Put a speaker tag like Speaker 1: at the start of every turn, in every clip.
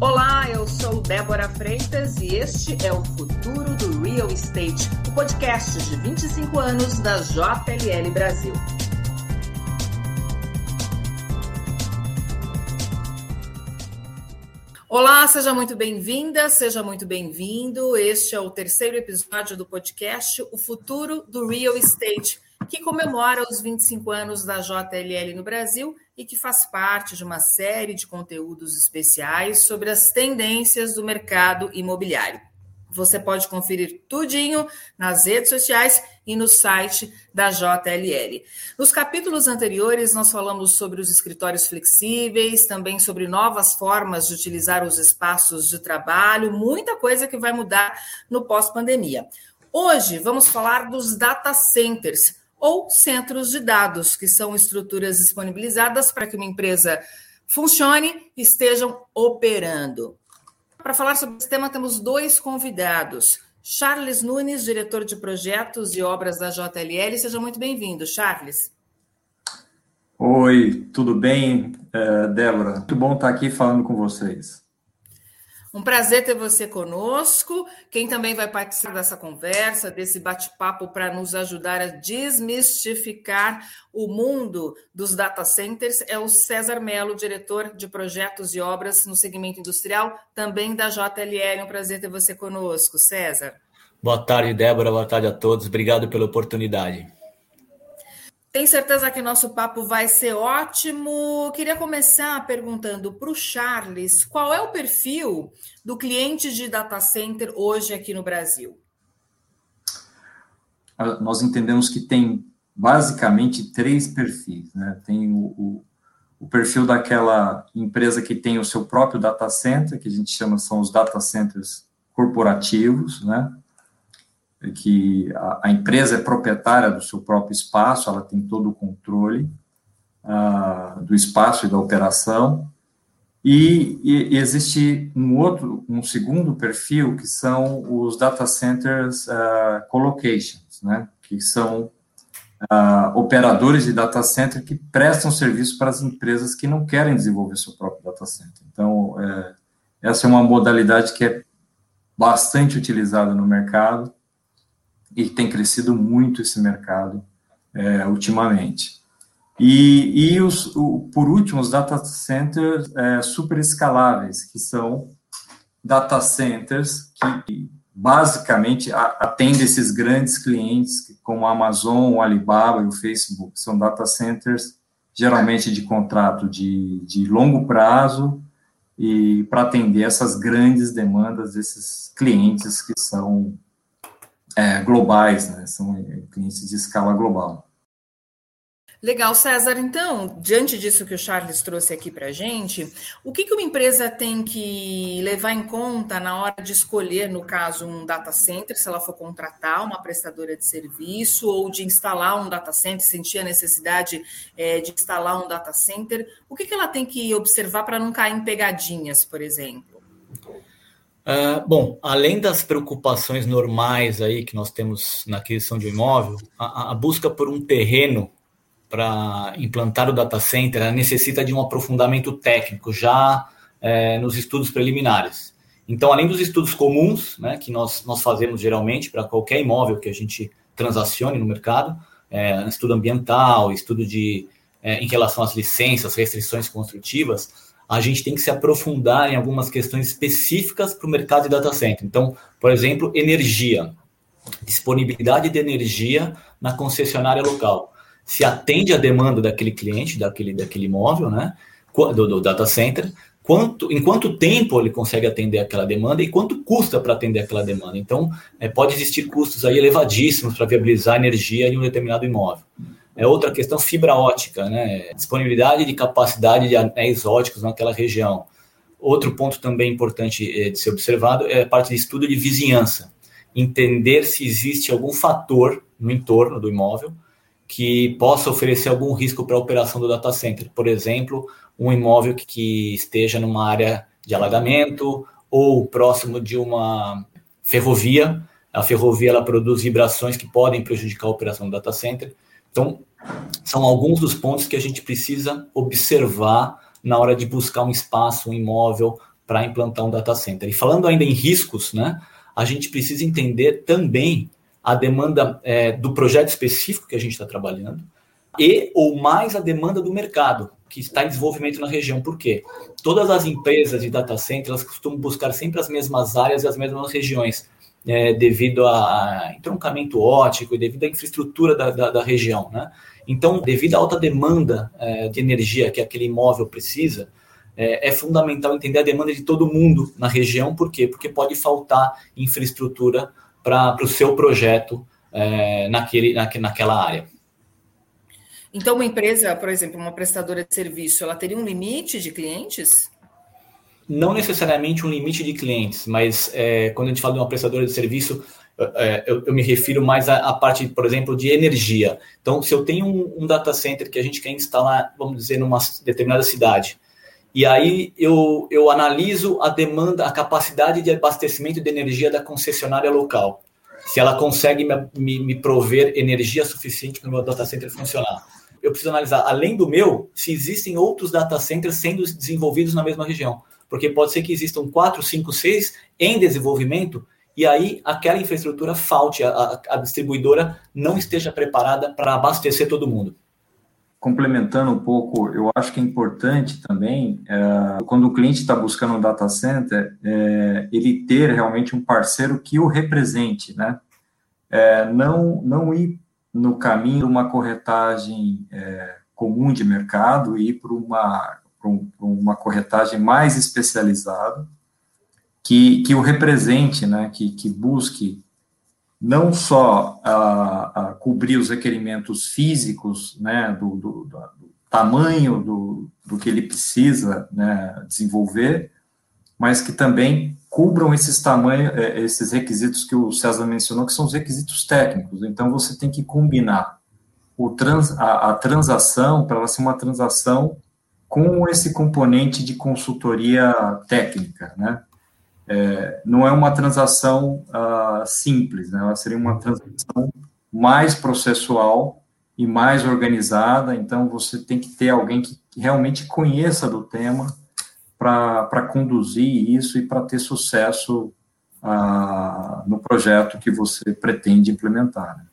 Speaker 1: Olá, eu sou Débora Freitas e este é o Futuro do Real Estate, o podcast de 25 anos da JLL Brasil. Olá, seja muito bem-vinda, seja muito bem-vindo. Este é o terceiro episódio do podcast O Futuro do Real Estate, que comemora os 25 anos da JLL no Brasil e que faz parte de uma série de conteúdos especiais sobre as tendências do mercado imobiliário. Você pode conferir tudinho nas redes sociais e no site da JLL. Nos capítulos anteriores, nós falamos sobre os escritórios flexíveis, também sobre novas formas de utilizar os espaços de trabalho, muita coisa que vai mudar no pós-pandemia. Hoje, vamos falar dos data centers, ou centros de dados, que são estruturas disponibilizadas para que uma empresa funcione e estejam operando. Para falar sobre esse tema, temos dois convidados. Charles Nunes, diretor de projetos e obras da JLL. Seja muito bem-vindo, Charles.
Speaker 2: Oi, tudo bem, é, Débora? Muito bom estar aqui falando com vocês.
Speaker 1: Um prazer ter você conosco. Quem também vai participar dessa conversa, desse bate-papo para nos ajudar a desmistificar o mundo dos data centers é o César Melo, diretor de projetos e obras no segmento industrial, também da JLL. Um prazer ter você conosco, César.
Speaker 3: Boa tarde, Débora. Boa tarde a todos. Obrigado pela oportunidade.
Speaker 1: Tenho certeza que nosso papo vai ser ótimo. Queria começar perguntando para o Charles qual é o perfil do cliente de data center hoje aqui no Brasil.
Speaker 2: Ah, nós entendemos que tem basicamente três perfis. Né? Tem o, o, o perfil daquela empresa que tem o seu próprio data center, que a gente chama são os data centers corporativos, né? Que a, a, empresa é proprietária do seu próprio espaço, ela tem todo o controle uh, do espaço e da operação. E, e, existe um outro, um segundo perfil que são os data centers uh, né, que são uh, operadores de data center que prestam serviço para as empresas que não querem desenvolver seu próprio data center. Então, é, essa é uma modalidade que é bastante utilizada no mercado e tem crescido muito esse mercado é, ultimamente. E, e os, o, por último, os data centers é, super escaláveis, que são data centers que basicamente atendem esses grandes clientes, como a Amazon, o Alibaba e o Facebook. São data centers geralmente de contrato de, de longo prazo e para atender essas grandes demandas desses clientes que são é, globais, né? São clientes de escala global.
Speaker 1: Legal, César. Então, diante disso que o Charles trouxe aqui para a gente, o que, que uma empresa tem que levar em conta na hora de escolher, no caso, um data center, se ela for contratar uma prestadora de serviço ou de instalar um data center, sentir a necessidade é, de instalar um data center, o que, que ela tem que observar para não cair em pegadinhas, por exemplo?
Speaker 3: Uh, bom, além das preocupações normais aí que nós temos na aquisição de um imóvel, a, a busca por um terreno para implantar o data center necessita de um aprofundamento técnico já é, nos estudos preliminares. Então, além dos estudos comuns, né, que nós, nós fazemos geralmente para qualquer imóvel que a gente transacione no mercado, é, estudo ambiental, estudo de, é, em relação às licenças, restrições construtivas, a gente tem que se aprofundar em algumas questões específicas para o mercado de data center. Então, por exemplo, energia, disponibilidade de energia na concessionária local. Se atende a demanda daquele cliente, daquele, daquele imóvel, né, do, do data center, quanto, em quanto tempo ele consegue atender aquela demanda e quanto custa para atender aquela demanda. Então, é, pode existir custos aí elevadíssimos para viabilizar energia em um determinado imóvel. É outra questão fibra ótica, né? Disponibilidade de capacidade de anéis óticos naquela região. Outro ponto também importante eh, de ser observado é a parte de estudo de vizinhança. Entender se existe algum fator no entorno do imóvel que possa oferecer algum risco para a operação do data center. Por exemplo, um imóvel que esteja numa área de alagamento ou próximo de uma ferrovia. A ferrovia ela produz vibrações que podem prejudicar a operação do data center. Então, são alguns dos pontos que a gente precisa observar na hora de buscar um espaço, um imóvel para implantar um data center. E falando ainda em riscos, né, a gente precisa entender também a demanda é, do projeto específico que a gente está trabalhando e ou mais a demanda do mercado que está em desenvolvimento na região. Por quê? Todas as empresas de data center elas costumam buscar sempre as mesmas áreas e as mesmas regiões, é, devido a entroncamento ótico devido à infraestrutura da, da, da região. Né? Então, devido à alta demanda é, de energia que aquele imóvel precisa, é, é, fundamental entender a demanda de todo mundo na região. Por quê? Porque pode faltar infraestrutura para o seu projeto é, naquele, naque, naquela área.
Speaker 1: Então, uma empresa, por exemplo, uma prestadora de serviço, ela teria um limite de clientes?
Speaker 3: Não necessariamente um limite de clientes, mas é, quando a gente fala de uma prestadora de serviço, é, eu, eu, me refiro mais à, à, parte, por exemplo, de energia. Então, se eu tenho um, um, data center que a gente quer instalar, vamos dizer, numa determinada cidade, e aí eu, eu analiso a demanda, a capacidade de abastecimento de energia da concessionária local. Se ela consegue me, me, me prover energia suficiente para o meu data center funcionar eu preciso analisar, além do meu, se existem outros data centers sendo desenvolvidos na mesma região. Porque pode ser que existam quatro, cinco, seis em desenvolvimento e aí aquela infraestrutura falte, a, a distribuidora não esteja preparada para abastecer todo mundo.
Speaker 2: Complementando um pouco, eu acho que é importante também, é, quando o cliente está buscando um data center, é, ele ter realmente um parceiro que o represente, né? É, não, não ir no caminho de uma corretagem é, comum de mercado e ir para uma, um, uma corretagem mais especializada, que, que o represente, né, que, que busque não só a, a cobrir os requerimentos físicos, né, do, do, do tamanho do, do que ele precisa né, desenvolver, mas que também cubram esses tamanhos, é, esses requisitos que o César mencionou, que são os requisitos técnicos. Então, você tem que combinar o trans, a, a transação para ela ser uma transação com esse componente de consultoria técnica, né? É, não é uma transação uh, simples, né? ela seria uma transação mais processual e mais organizada, então você tem que ter alguém que realmente conheça do tema, para conduzir isso e para ter sucesso ah, no projeto que você pretende implementar. Né?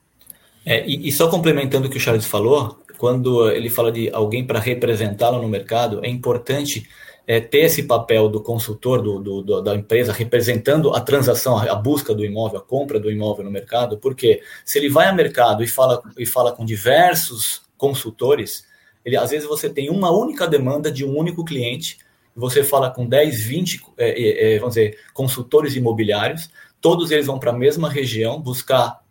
Speaker 3: É, e, e, só complementando o que o Charles falou, quando ele fala de alguém para representá-lo no mercado, é importante é, ter esse papel do consultor do, do, do, da empresa representando a transação, a busca do imóvel, a compra do imóvel no mercado, porque se ele vai ao mercado e fala, e fala com diversos consultores, ele, às vezes você tem uma única demanda de um único cliente você fala com 10, 20, é, é, é, vamos dizer, consultores imobiliários, todos eles vão para a mesma região buscar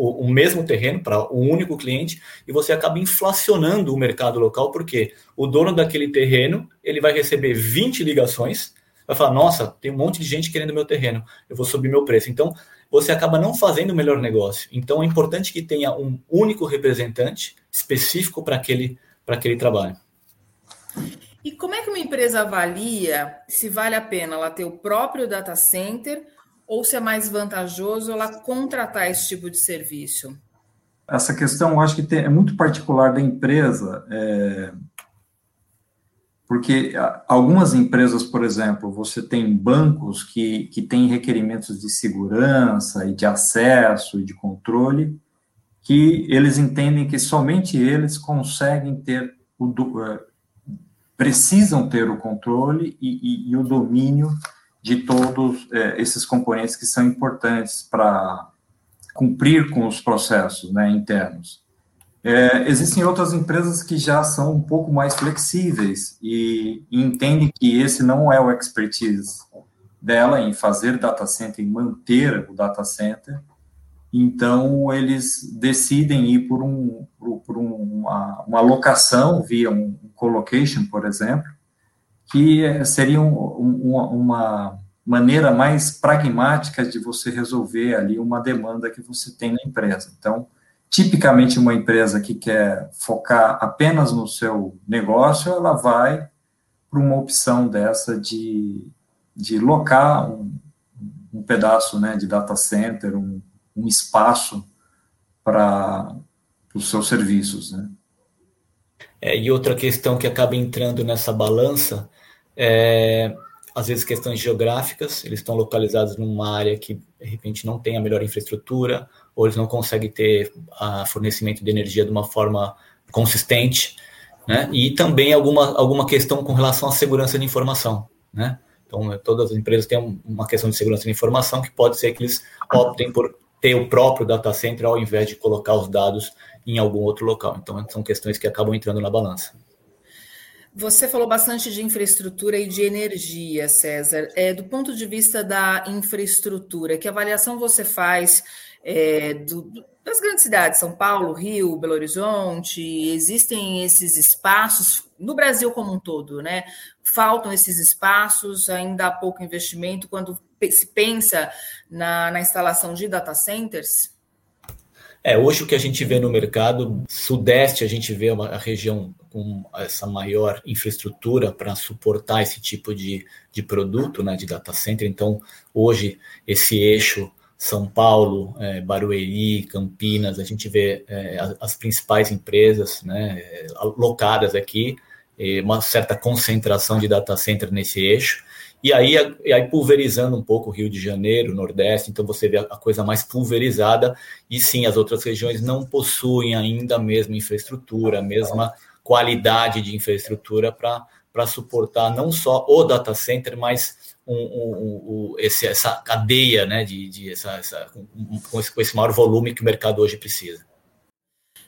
Speaker 3: o, o mesmo terreno para um único cliente e você acaba inflacionando o mercado local, porque o dono daquele terreno ele vai receber 20 ligações, vai falar, nossa, tem um monte de gente querendo meu terreno, eu vou subir meu preço. Então, você acaba não fazendo o melhor negócio. Então, é importante que tenha um único representante específico para aquele, aquele trabalho.
Speaker 1: E como é que uma empresa avalia se vale a pena ela ter o próprio data center ou se é mais vantajoso ela contratar esse tipo de serviço?
Speaker 2: Essa questão eu acho que tem, é muito particular da empresa, é, porque algumas empresas, por exemplo, você tem bancos que, que têm requerimentos de segurança e de acesso e de controle, que eles entendem que somente eles conseguem ter o, é, precisam ter o controle e, e, e o domínio de todos é, esses componentes que são importantes para cumprir com os processos né, internos. É, existem outras empresas que já são um pouco mais flexíveis e, e, entendem que esse não é o expertise dela em fazer data center, em manter o data center, então eles decidem ir por, um, por, uma, uma locação via um colocation, por exemplo, que seria um, um, uma maneira mais pragmática de você resolver ali uma demanda que você tem na empresa. Então, tipicamente uma empresa que quer focar apenas no seu negócio, ela vai para uma opção dessa de, de locar um, um pedaço né, de data center, um, um espaço para os seus serviços, né?
Speaker 3: É, e outra questão que acaba entrando nessa balança é às vezes questões geográficas, eles estão localizados numa área que de repente não tem a melhor infraestrutura, ou eles não conseguem ter a fornecimento de energia de uma forma consistente, né? E também alguma, alguma questão com relação à segurança de informação, né? Então, todas as empresas têm uma questão de segurança de informação que pode ser que eles optem por ter o próprio data center ao invés de colocar os dados em algum outro local. Então, são questões que acabam entrando na balança.
Speaker 1: Você falou bastante de infraestrutura e de energia, César. É, do ponto de vista da infraestrutura, que avaliação você faz é, do, das grandes cidades, São Paulo, Rio, Belo Horizonte? Existem esses espaços no Brasil como um todo, né? Faltam esses espaços, ainda há pouco investimento quando se pensa na, na instalação de data centers?
Speaker 3: É, hoje o que a gente vê no mercado, sudeste, a gente vê uma, a região com essa maior infraestrutura para suportar esse tipo de, de produto, né, de data center. Então, hoje, esse eixo São Paulo, é, Barueri, Campinas, a gente vê é, as, as, principais empresas né, locadas aqui, uma certa concentração de data center nesse eixo. E aí, e aí pulverizando um pouco o Rio de Janeiro, Nordeste, então você vê a coisa mais pulverizada, e sim, as outras regiões não possuem ainda a mesma infraestrutura, a mesma qualidade de infraestrutura para suportar não só o data center, mas um, um, um, esse, essa cadeia né, de, de essa, essa, com, esse, com esse maior volume que o mercado hoje precisa.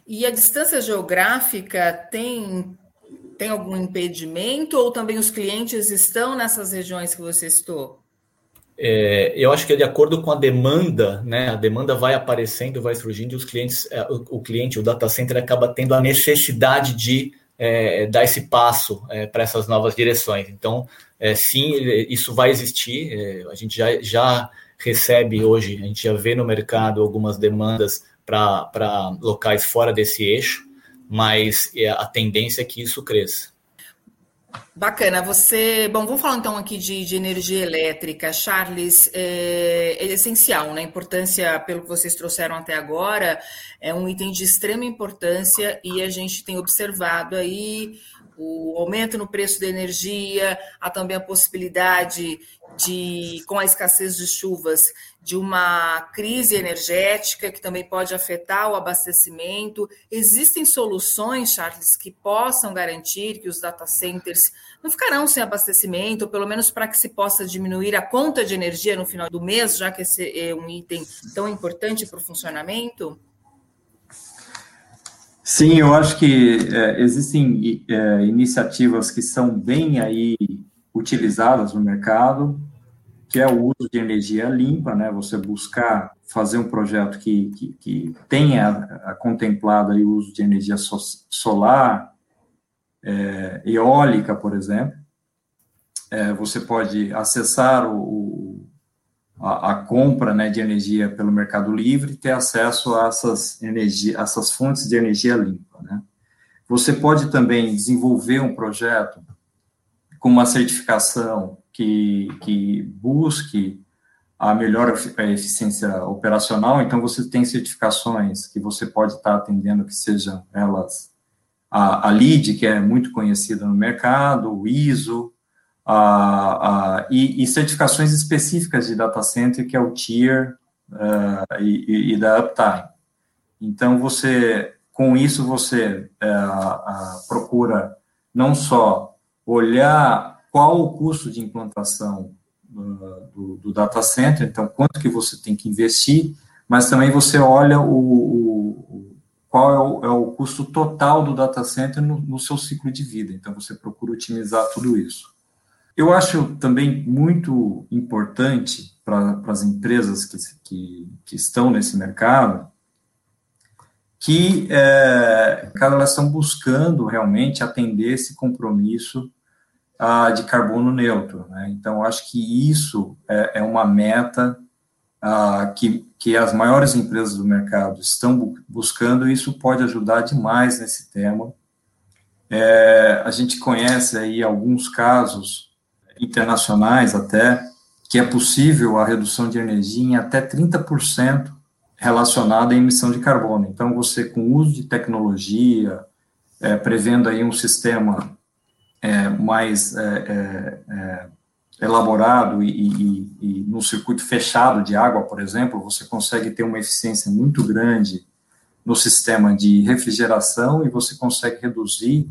Speaker 1: E a distância geográfica tem tem algum impedimento ou também os clientes estão nessas regiões que você citou?
Speaker 3: É, eu acho que é de acordo com a demanda, né? A demanda vai aparecendo, vai surgindo, e os clientes, é, o, cliente, o data center acaba tendo a necessidade de é, dar esse passo é, para essas novas direções. Então, é, sim, isso vai existir. É, a gente já, já recebe hoje, a gente já vê no mercado algumas demandas para locais fora desse eixo mas é, a tendência é que isso cresça.
Speaker 1: Bacana. Você, bom, vamos falar então aqui de, de energia elétrica, Charles. É, é, essencial, né? Importância, pelo que vocês trouxeram até agora, é um item de extrema importância e a gente tem observado aí o aumento no preço da energia, há também a possibilidade de, com a escassez de chuvas, de uma crise energética que também pode afetar o abastecimento. Existem soluções, Charles, que possam garantir que os data centers não ficarão sem abastecimento, ou pelo menos para que se possa diminuir a conta de energia no final do mês, já que esse é um item tão importante para o funcionamento?
Speaker 2: Sim, eu acho que é, existem é, iniciativas que são bem aí utilizadas no mercado, que é o uso de energia limpa, né? Você buscar fazer um projeto que, que, que tenha contemplado aí o uso de energia so, solar, é, eólica, por exemplo. É, você pode acessar o, a, a, compra né, de energia pelo Mercado Livre ter acesso a essas, energia, essas fontes de energia limpa. Né? Você pode também desenvolver um projeto com uma certificação que, que busque a melhor eficiência operacional, então você tem certificações que você pode estar atendendo, que sejam elas a, a LEED, que é muito conhecida no mercado, o ISO, a, a, e, e, certificações específicas de data center, que é o Tier uh, e, e, da Uptime. Então, você, com isso, você uh, procura não só olhar qual o custo de implantação uh, do, do, data center, então quanto que você tem que investir, mas também você olha o, o qual é o, é o, custo total do data center no, no seu ciclo de vida. Então você procura otimizar tudo isso. Eu acho também muito importante para as empresas que, que, que, estão nesse mercado que é, elas estão buscando realmente atender esse compromisso de carbono neutro. Né? Então, acho que isso é, é uma meta que, que as maiores empresas do mercado estão bu buscando, e isso pode ajudar demais nesse tema. É, a gente conhece aí alguns casos internacionais até, que é possível a redução de energia em até 30% relacionada à emissão de carbono. Então, você com o uso de tecnologia, é, prevendo aí um sistema é, mais é, é, é elaborado e, e, e no circuito fechado de água, por exemplo, você consegue ter uma eficiência muito grande no sistema de refrigeração e você consegue reduzir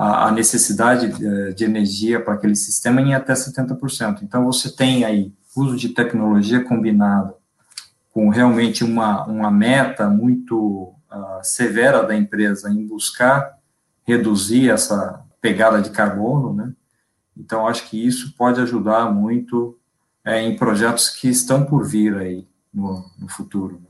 Speaker 2: a, a necessidade de, eh, de energia para aquele sistema em até 70%. Então, você tem aí uso de tecnologia combinado com realmente uma, uma meta muito uh, severa da empresa em buscar reduzir essa pegada de carbono, né? Então, acho que isso pode ajudar muito é, em projetos que estão por vir aí no, no futuro.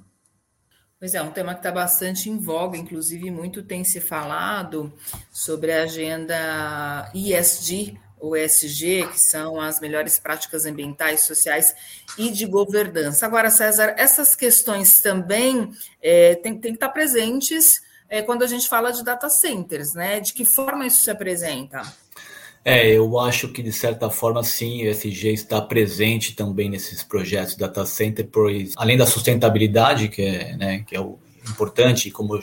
Speaker 1: Pois é, um tema que está bastante em voga, inclusive muito tem se falado sobre a agenda ESG, ou ESG, que são as melhores práticas ambientais, sociais e de governança. Agora, César, essas questões também é, têm, que estar presentes é, quando a gente fala de data centers, né? De que forma isso se apresenta?
Speaker 3: É, eu acho que de certa forma sim, o ESG está presente também nesses projetos data center, pois além da sustentabilidade, que é, né, que é o importante, como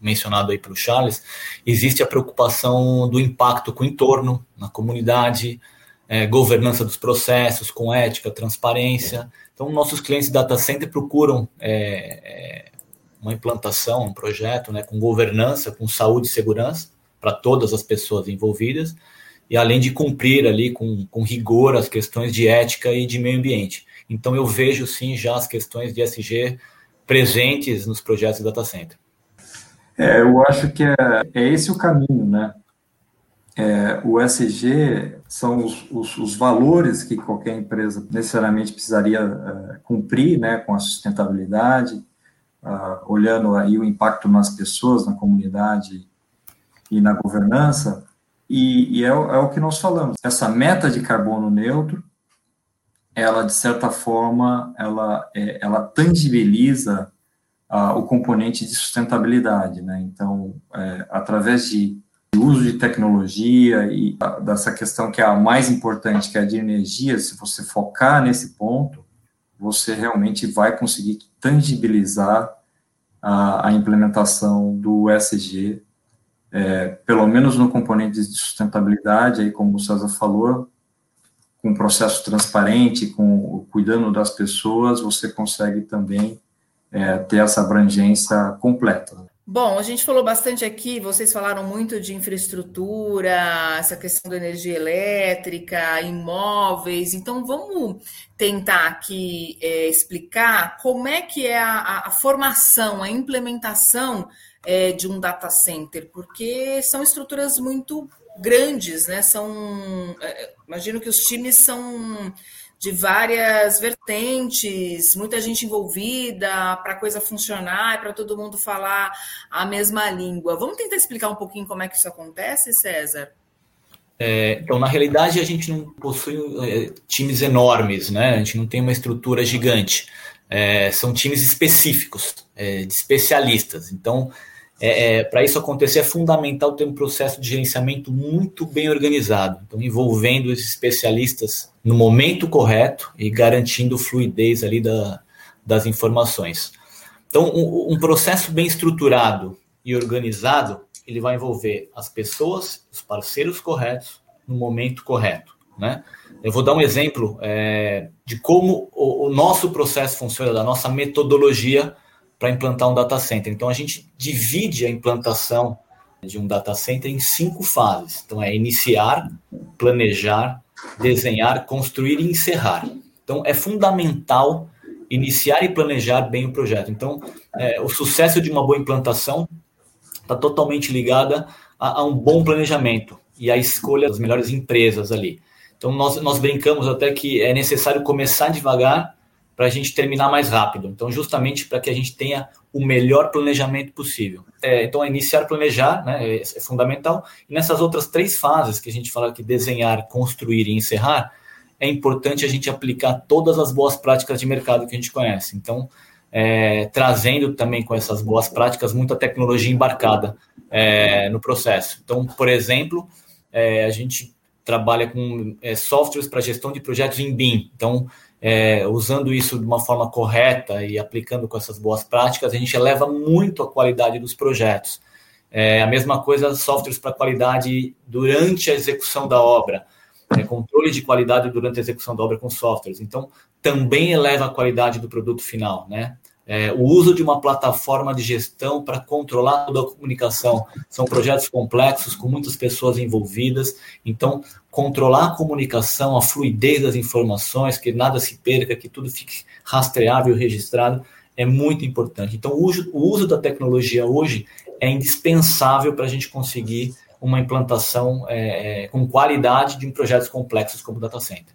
Speaker 3: mencionado aí pelo Charles, existe a preocupação do impacto com o entorno, na comunidade, é, governança dos processos, com ética, transparência. Então, nossos clientes data center procuram é, é, uma implantação, um projeto né, com governança, com saúde e segurança para todas as pessoas envolvidas, e além de cumprir ali com, com rigor as questões de ética e de meio ambiente. Então eu vejo sim já as questões de SG presentes nos projetos de data center.
Speaker 2: É, eu acho que é, é esse o caminho, né? É, o SG são os, os, os, valores que qualquer empresa necessariamente precisaria é, cumprir, né, com a sustentabilidade, uh, olhando aí o impacto nas pessoas, na comunidade e na governança, e, e é, é, o que nós falamos. Essa meta de carbono neutro, ela de certa forma, ela, é, ela tangibiliza uh, o componente de sustentabilidade, né? Então, é, através de uso de tecnologia e dessa questão que é a mais importante, que é a de energia, se você focar nesse ponto, você realmente vai conseguir tangibilizar a, a implementação do ESG é, pelo menos no componente de sustentabilidade, aí como o César falou, com um processo transparente, com cuidando das pessoas, você consegue também é, ter essa abrangência completa.
Speaker 1: Bom, a gente falou bastante aqui, vocês falaram muito de infraestrutura, essa questão da energia elétrica, imóveis, então vamos tentar aqui é, explicar como é que é a, a formação, a implementação é, de um data center, porque são estruturas muito grandes, né? São, é, imagino que os times são de várias vertentes, muita gente envolvida para a coisa funcionar, para todo mundo falar a mesma língua. Vamos tentar explicar um pouquinho como é que isso acontece, César?
Speaker 3: É, então, na realidade, a gente não possui é, times enormes, né? A gente não tem uma estrutura gigante. É, são times específicos, é, de especialistas. Então, é, é para isso acontecer, é fundamental ter um processo de gerenciamento muito bem organizado, então envolvendo esses especialistas no momento correto e garantindo fluidez ali da, das informações. Então, um, um processo bem estruturado e organizado, ele vai envolver as pessoas, os parceiros corretos, no momento correto, né? Eu vou dar um exemplo é, de como o, o nosso processo funciona, da nossa metodologia para implantar um data center. Então a gente divide a implantação de um data center em cinco fases. Então é iniciar, planejar, desenhar, construir e encerrar. Então é fundamental iniciar e planejar bem o projeto. Então é, o sucesso de uma boa implantação está totalmente ligada a, a, um bom planejamento e a escolha das melhores empresas ali. Então nós, nós brincamos até que é necessário começar devagar para a gente terminar mais rápido. Então, justamente para que a gente tenha o melhor planejamento possível. É, então, iniciar planejar né, é, é, fundamental. E nessas outras três fases que a gente fala que desenhar, construir e encerrar, é importante a gente aplicar todas as boas práticas de mercado que a gente conhece. Então, é, trazendo também com essas boas práticas muita tecnologia embarcada é, no processo. Então, por exemplo, é, a gente trabalha com é, softwares para gestão de projetos em BIM. Então, é, usando isso de uma forma correta e aplicando com essas boas práticas, a gente eleva muito a qualidade dos projetos. É, a mesma coisa, softwares para qualidade durante a execução da obra. né, controle de qualidade durante a execução da obra com softwares. Então, também eleva a qualidade do produto final, né? É, o uso de uma plataforma de gestão para controlar toda a comunicação. São projetos complexos, com muitas pessoas envolvidas. Então, controlar a comunicação, a fluidez das informações, que nada se perca, que tudo fique rastreável e registrado, é muito importante. Então, o uso, o uso da tecnologia hoje é indispensável para a gente conseguir uma implantação é, é, com qualidade de projetos complexos como o data center.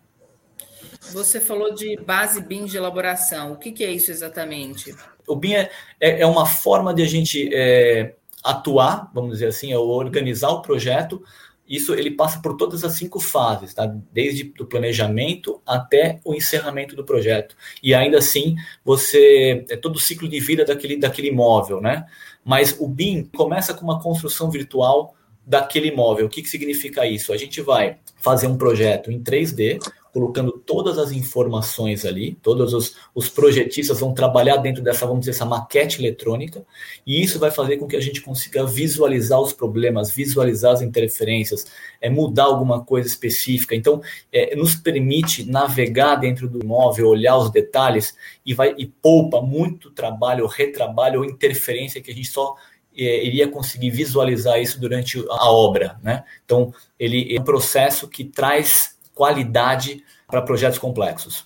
Speaker 1: Você falou de base BIM de elaboração. O que, que é isso exatamente?
Speaker 3: O BIM é, é, é uma forma de a gente é, atuar, vamos dizer assim, é organizar o projeto. Isso ele passa por todas as cinco fases, tá? Desde o planejamento até o encerramento do projeto. E ainda assim, você é todo o ciclo de vida daquele, daquele imóvel, né? Mas o BIM começa com uma construção virtual daquele imóvel. O que, que significa isso? A gente vai fazer um projeto em 3D, colocando todas as informações ali, todos os, os projetistas vão trabalhar dentro dessa, vamos dizer, essa maquete eletrônica, e isso vai fazer com que a gente consiga visualizar os problemas, visualizar as interferências, é, mudar alguma coisa específica. Então, é, nos permite navegar dentro do imóvel, olhar os detalhes e vai e poupa muito trabalho, retrabalho ou interferência que a gente só é, iria conseguir visualizar isso durante a obra, né? Então, ele é um processo que traz qualidade para projetos complexos.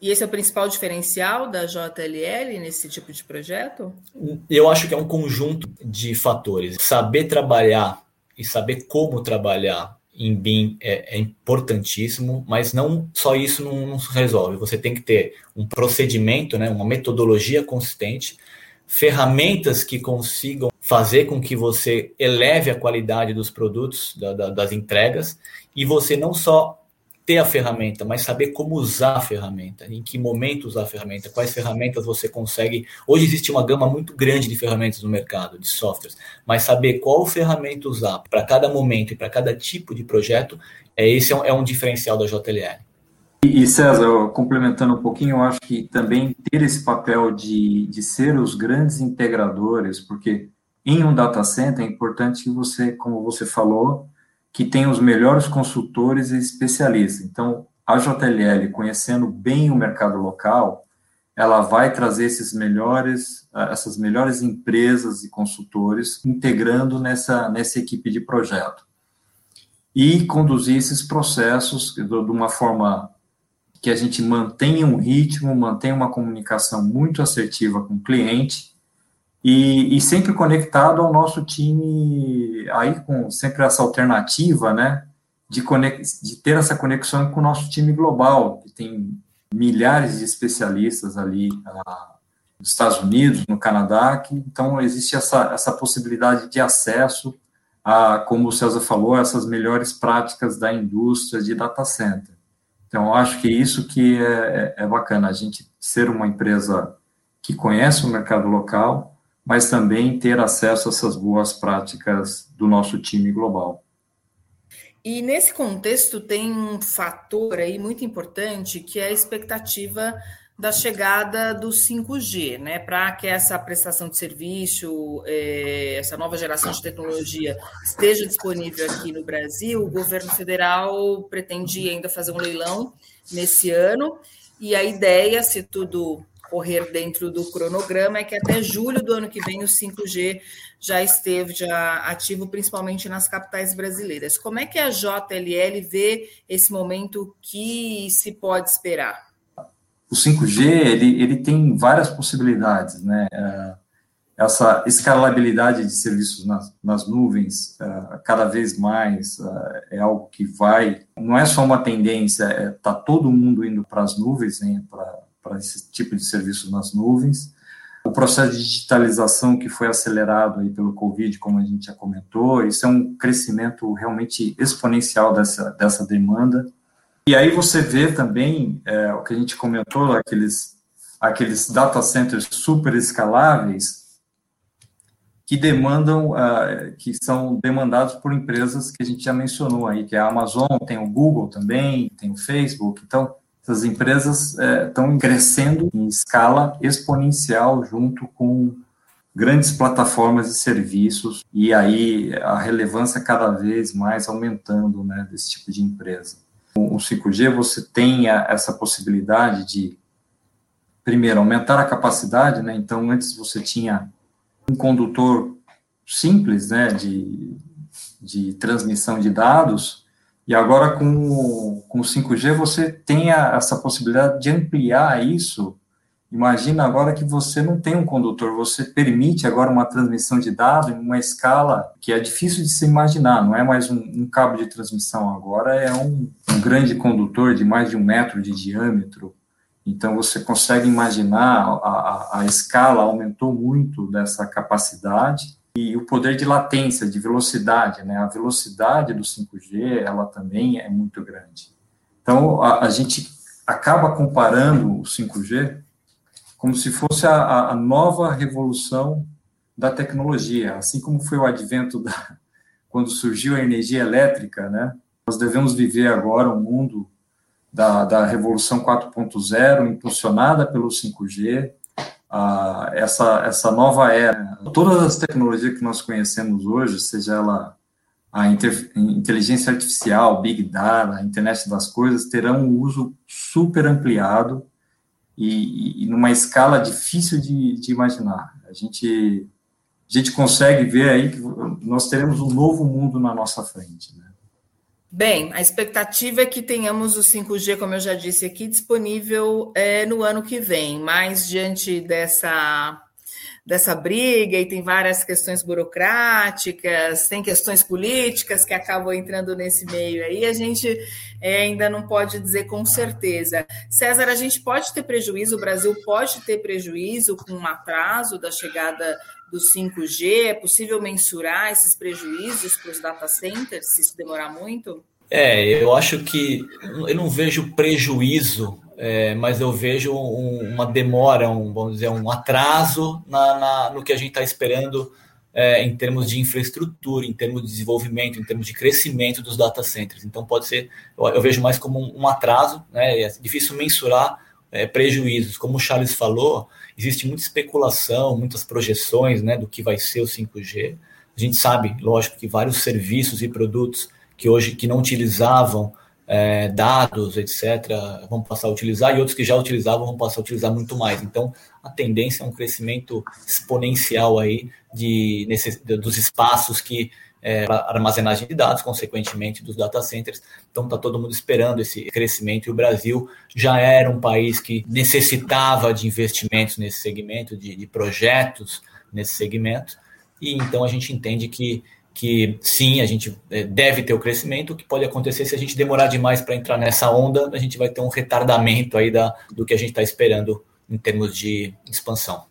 Speaker 1: E esse é o principal diferencial da JLL nesse tipo de projeto?
Speaker 3: Eu acho que é um conjunto de fatores. Saber trabalhar e saber como trabalhar em BIM é, é importantíssimo, mas não só isso não, não, se resolve. Você tem que ter um procedimento, né, uma metodologia consistente, ferramentas que consigam fazer com que você eleve a qualidade dos produtos, da, da, das entregas, e você não só ter a ferramenta, mas saber como usar a ferramenta, em que momento usar a ferramenta, quais ferramentas você consegue. Hoje existe uma gama muito grande de ferramentas no mercado, de softwares, mas saber qual ferramenta usar para cada momento e para cada tipo de projeto, é esse é um, é um diferencial da JLL.
Speaker 2: E César, complementando um pouquinho, eu acho que também ter esse papel de, de ser os grandes integradores, porque em um data center é importante que você, como você falou, que tenha os melhores consultores e especialistas. Então, a JLL, conhecendo bem o mercado local, ela vai trazer esses melhores, essas melhores empresas e consultores integrando nessa, nessa equipe de projeto. E conduzir esses processos de uma forma que a gente mantenha um ritmo, mantenha uma comunicação muito assertiva com o cliente e, e, sempre conectado ao nosso time, aí com sempre essa alternativa, né, de, de ter essa conexão com o nosso time global, que tem milhares de especialistas ali ah, nos Estados Unidos, no Canadá, que, então existe essa, essa possibilidade de acesso a, como o César falou, essas melhores práticas da indústria de data center. Então, acho que isso que é, é, é bacana, a gente ser uma empresa que conhece o mercado local, mas também ter acesso a essas boas práticas do nosso time global.
Speaker 1: E nesse contexto tem um fator aí muito importante que é a expectativa da chegada do 5G, né? Para que essa prestação de serviço, é, essa nova geração de tecnologia esteja disponível aqui no Brasil, o governo federal pretende ainda fazer um leilão nesse ano. E a ideia, se tudo correr dentro do cronograma é que até julho do ano que vem o 5G já esteve já ativo, principalmente nas capitais brasileiras. Como é que a JLL vê esse momento que se pode esperar?
Speaker 2: O 5G ele, ele tem várias possibilidades, né? É, essa escalabilidade de serviços nas, nas nuvens, é, cada vez mais, é, é algo que vai. Não é só uma tendência, está todo mundo indo para as nuvens, né, para esse tipo de serviço nas nuvens. O processo de digitalização que foi acelerado aí pelo Covid, como a gente já comentou, isso é um crescimento realmente exponencial dessa, dessa demanda. E aí você vê também é, o que a gente comentou, aqueles, aqueles data centers super escaláveis que demandam, uh, que são demandados por empresas que a gente já mencionou aí, que é a Amazon, tem o Google também, tem o Facebook. Então, essas empresas estão é, crescendo em escala exponencial junto com, grandes plataformas de serviços e aí a relevância cada vez mais aumentando né, desse tipo de empresa. O 5G você tem essa possibilidade de, primeiro, aumentar a capacidade, né? Então, antes você tinha um condutor simples, né, de, de transmissão de dados, e agora com, com o 5G você tem a, essa possibilidade de ampliar isso Imagina agora que você não tem um condutor, você permite agora uma transmissão de dados em uma escala que é difícil de se imaginar, não é mais um, um cabo de transmissão, agora é um, um, grande condutor de mais de um metro de diâmetro. Então você consegue imaginar, a, a, a escala aumentou muito dessa capacidade e o poder de latência, de velocidade, né? A velocidade do 5G, ela também é muito grande. Então a, a gente acaba comparando o 5G como se fosse a, a nova revolução da tecnologia, assim como foi o advento da quando surgiu a energia elétrica, né? Nós devemos viver agora um mundo da, da revolução 4.0 impulsionada pelo 5G, ah, essa essa nova era. Todas as tecnologias que nós conhecemos hoje, seja ela a inter, inteligência artificial, big data, a internet das coisas, terão um uso super ampliado e, e numa escala difícil de, de, imaginar. A gente, a gente consegue ver aí que nós teremos um novo mundo na nossa frente. Né?
Speaker 1: Bem, a expectativa é que tenhamos o 5G, como eu já disse aqui, disponível é, no ano que vem, mas diante dessa dessa briga e tem várias questões burocráticas, tem questões políticas que acabam entrando nesse meio aí, a gente é, ainda não pode dizer com certeza. César, a gente pode ter prejuízo, o Brasil pode ter prejuízo com um atraso da chegada do 5G? É possível mensurar esses prejuízos para os data centers se isso demorar muito?
Speaker 3: É, eu acho que eu não vejo prejuízo é, mas eu vejo um, uma demora, um, vamos dizer, um atraso na, na no que a gente está esperando é, em termos de infraestrutura, em termos de desenvolvimento, em termos de crescimento dos data centers. Então, pode ser, eu, eu vejo mais como um, um atraso, né? é difícil mensurar é, prejuízos. Como o Charles falou, existe muita especulação, muitas projeções né, do que vai ser o 5G. A gente sabe, lógico, que vários serviços e produtos que hoje que não utilizavam é, dados, etc., vão passar a utilizar, e outros que já utilizavam vão passar a utilizar muito mais. Então, a tendência é um crescimento exponencial aí de, nesse, dos espaços que é, armazenagem de dados, consequentemente dos data centers. Então está todo mundo esperando esse crescimento e o Brasil já era um país que necessitava de investimentos nesse segmento, de, de projetos nesse segmento. E então a gente entende que que sim, a gente é, deve ter o crescimento. O que pode acontecer se a gente demorar demais para entrar nessa onda, a gente vai ter um retardamento aí da, do que a gente está esperando em termos de expansão.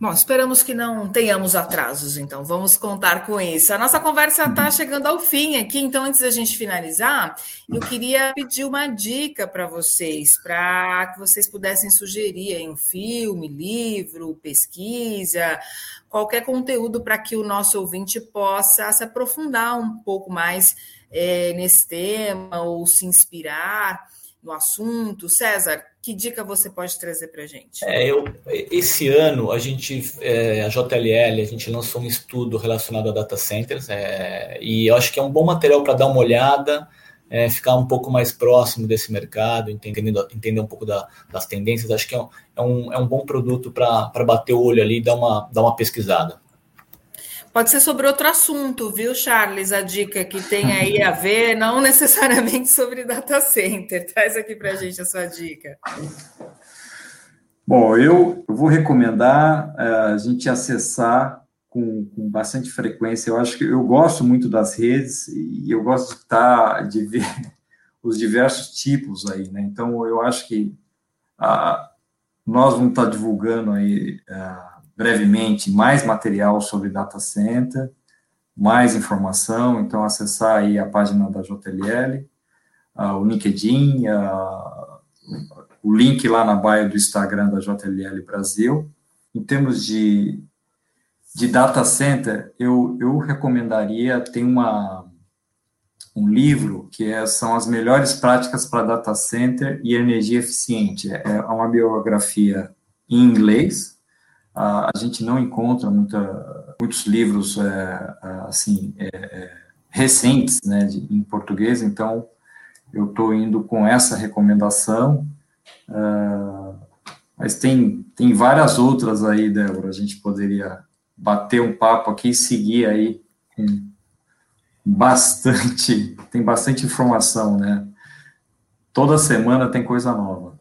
Speaker 1: Bom, esperamos que não tenhamos atrasos, então. Vamos contar com isso. A nossa conversa está chegando ao fim aqui, então antes da gente finalizar, eu queria pedir uma dica para vocês, para que vocês pudessem sugerir um filme, livro, pesquisa, qualquer conteúdo para que o nosso ouvinte possa se aprofundar um pouco mais é, nesse tema ou se inspirar no assunto. César, que dica você pode trazer para a gente?
Speaker 3: É, eu, esse ano, a gente, é, a JLL, a gente lançou um estudo relacionado a data centers, é, e eu acho que é um bom material para dar uma olhada, é, ficar um pouco mais próximo desse mercado, entendendo, entender um pouco da, das tendências. Acho que é um, é um, é um bom produto para bater o olho ali e dar uma, dar uma pesquisada.
Speaker 1: Pode ser sobre outro assunto, viu, Charles? A dica que tem aí a ver, não necessariamente sobre data center. Traz aqui para a gente a sua dica.
Speaker 2: Bom, eu vou recomendar uh, a gente acessar com, com, bastante frequência. Eu acho que eu gosto muito das redes e eu gosto de, estar, de ver os diversos tipos aí, né? Então, eu acho que uh, nós vamos estar divulgando aí. Uh, brevemente mais material sobre data center, mais informação, então acessar aí a página da JLL, uh, o LinkedIn, uh, o link lá na bio do Instagram da JLL Brasil. Em termos de, de data center, eu, eu recomendaria, tem uma, um livro que é, são as melhores práticas para data center e energia eficiente. É, é uma biografia em inglês, a, gente não encontra muita, muitos livros é, assim é, é, recentes né, de, em português, então eu estou indo com essa recomendação. Uh, mas tem, tem várias outras aí, Débora, a gente poderia bater um papo aqui e seguir aí com bastante, tem bastante informação, né? Toda semana tem coisa nova.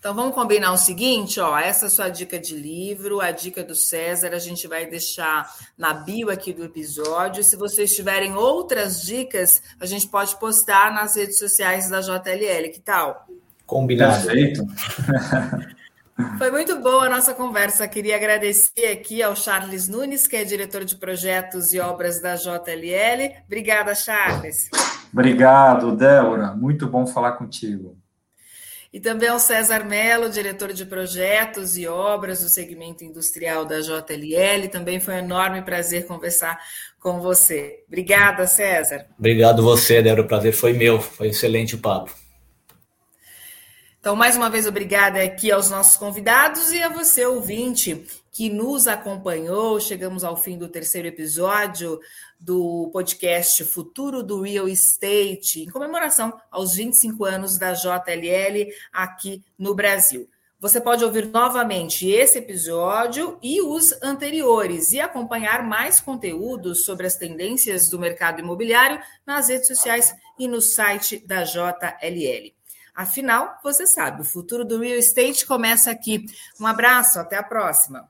Speaker 1: Então vamos combinar o seguinte, ó, essa é a sua dica de livro, a dica do César, a gente vai deixar na bio aqui do episódio. Se vocês tiverem outras dicas, a gente pode postar nas redes sociais da JLL, que tal?
Speaker 3: Combinado.
Speaker 2: Perfeito.
Speaker 1: Foi muito boa a nossa conversa. Queria agradecer aqui ao Charles Nunes, que é diretor de projetos e obras da JLL. Obrigada, Charles.
Speaker 2: Obrigado, Débora. Muito bom falar contigo.
Speaker 1: E também ao César Mello, diretor de projetos e obras do segmento industrial da JLL. Também foi um enorme prazer conversar com você. Obrigada, César.
Speaker 3: Obrigado você, Débora. O prazer foi meu. Foi excelente o papo.
Speaker 1: Então, mais uma vez, obrigada aqui aos nossos convidados e a você, ouvinte, que nos acompanhou. Chegamos ao fim do terceiro episódio do podcast Futuro do Real Estate, em comemoração aos 25 anos da JLL aqui no Brasil. Você pode ouvir novamente esse episódio e os anteriores e acompanhar mais conteúdos sobre as tendências do mercado imobiliário nas redes sociais e no site da JLL. Afinal, você sabe, o futuro do real estate começa aqui. Um abraço, até a próxima.